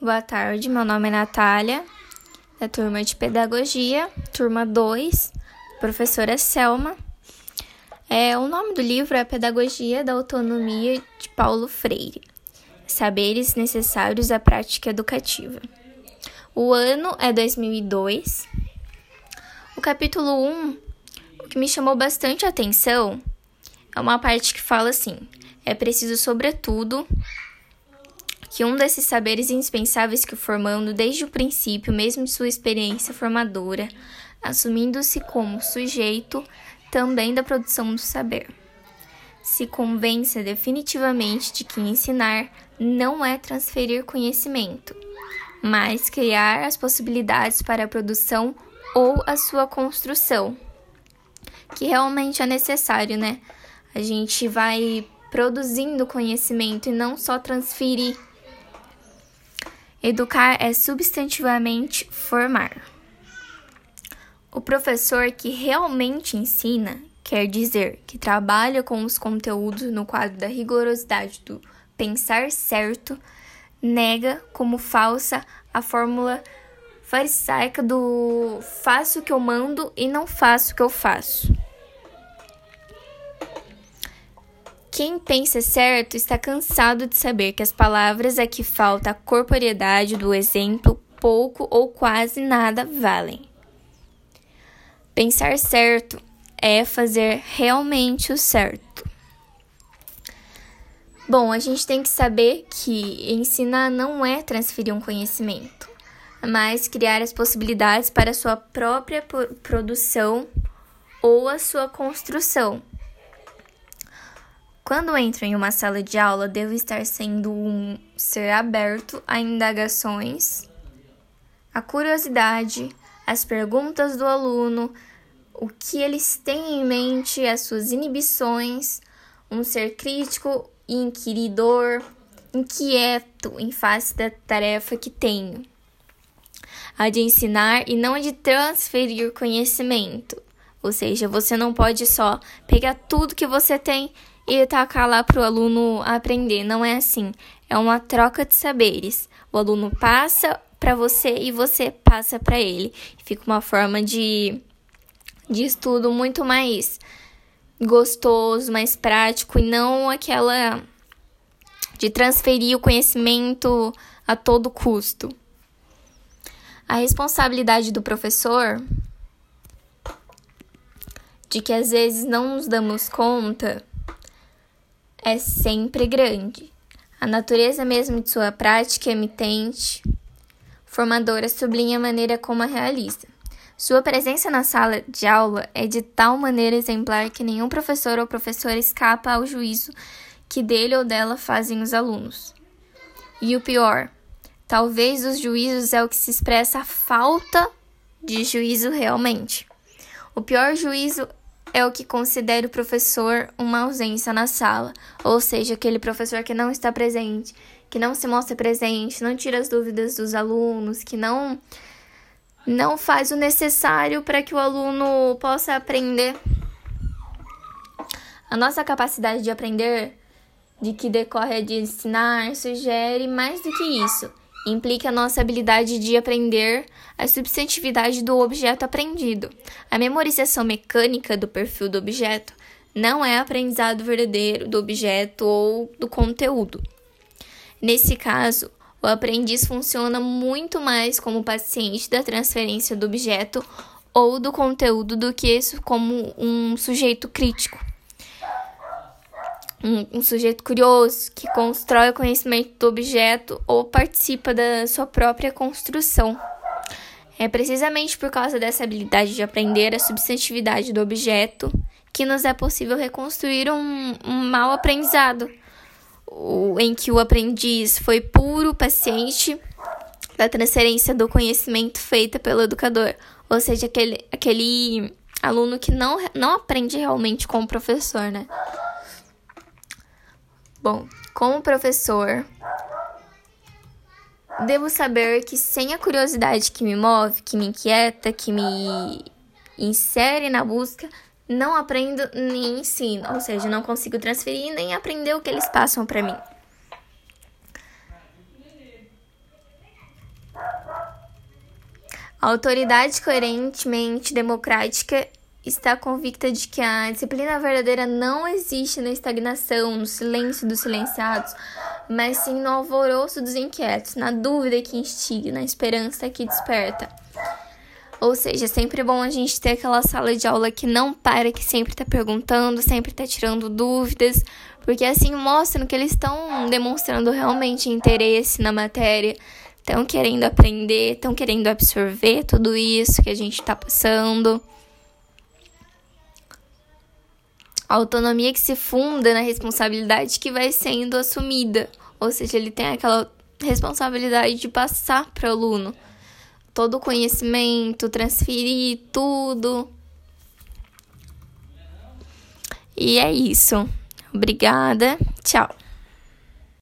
Boa tarde, meu nome é Natália, da turma de Pedagogia, turma 2, professora Selma. É, o nome do livro é Pedagogia da Autonomia de Paulo Freire. Saberes necessários à prática educativa. O ano é 2002. O capítulo 1, o que me chamou bastante atenção é uma parte que fala assim: é preciso, sobretudo, que um desses saberes indispensáveis que o formando desde o princípio, mesmo de sua experiência formadora, assumindo-se como sujeito também da produção do saber. Se convença definitivamente de que ensinar não é transferir conhecimento, mas criar as possibilidades para a produção ou a sua construção, que realmente é necessário, né? A gente vai produzindo conhecimento e não só transferir Educar é substantivamente formar. O professor que realmente ensina quer dizer que trabalha com os conteúdos no quadro da rigorosidade do pensar certo, nega como falsa a fórmula farisaica do faço o que eu mando e não faço o que eu faço. Quem pensa certo está cansado de saber que as palavras a que falta a corporeidade do exemplo pouco ou quase nada valem. Pensar certo é fazer realmente o certo. Bom, a gente tem que saber que ensinar não é transferir um conhecimento, mas criar as possibilidades para a sua própria produção ou a sua construção. Quando entro em uma sala de aula, devo estar sendo um ser aberto a indagações, a curiosidade, as perguntas do aluno, o que eles têm em mente, as suas inibições, um ser crítico e inquiridor, inquieto em face da tarefa que tenho. A de ensinar e não a de transferir conhecimento. Ou seja, você não pode só pegar tudo que você tem e tacar lá para o aluno aprender. Não é assim. É uma troca de saberes. O aluno passa para você e você passa para ele. Fica uma forma de, de estudo muito mais gostoso, mais prático e não aquela de transferir o conhecimento a todo custo. A responsabilidade do professor de que às vezes não nos damos conta é sempre grande. A natureza mesmo de sua prática emitente, formadora, sublinha a maneira como a realiza. Sua presença na sala de aula é de tal maneira exemplar que nenhum professor ou professora escapa ao juízo que dele ou dela fazem os alunos. E o pior, talvez os juízos é o que se expressa a falta de juízo realmente. O pior juízo é o que considera o professor uma ausência na sala, ou seja, aquele professor que não está presente, que não se mostra presente, não tira as dúvidas dos alunos, que não não faz o necessário para que o aluno possa aprender. A nossa capacidade de aprender, de que decorre de ensinar, sugere mais do que isso implica a nossa habilidade de aprender a substantividade do objeto aprendido. A memorização mecânica do perfil do objeto não é aprendizado verdadeiro do objeto ou do conteúdo. Nesse caso, o aprendiz funciona muito mais como paciente da transferência do objeto ou do conteúdo do que como um sujeito crítico um, um, sujeito curioso que constrói o conhecimento do objeto ou participa da sua própria construção. É precisamente por causa dessa habilidade de aprender a substantividade do objeto que nos é possível reconstruir um, um mau aprendizado, o, em que o aprendiz foi puro, paciente da transferência do conhecimento feita pelo educador, ou seja, aquele, aquele aluno que não, não aprende realmente com o professor, né? Bom, como professor, devo saber que sem a curiosidade que me move, que me inquieta, que me insere na busca, não aprendo nem ensino, ou seja, não consigo transferir nem aprender o que eles passam para mim. A autoridade coerentemente democrática está convicta de que a disciplina verdadeira não existe na estagnação, no silêncio dos silenciados, mas sim no alvoroço dos inquietos, na dúvida que instiga, na esperança que desperta. Ou seja, é sempre bom a gente ter aquela sala de aula que não para, que sempre está perguntando, sempre está tirando dúvidas, porque assim mostram que eles estão demonstrando realmente interesse na matéria, estão querendo aprender, estão querendo absorver tudo isso que a gente está passando. A autonomia que se funda na responsabilidade que vai sendo assumida, ou seja, ele tem aquela responsabilidade de passar para o aluno todo o conhecimento, transferir tudo. E é isso. Obrigada. Tchau.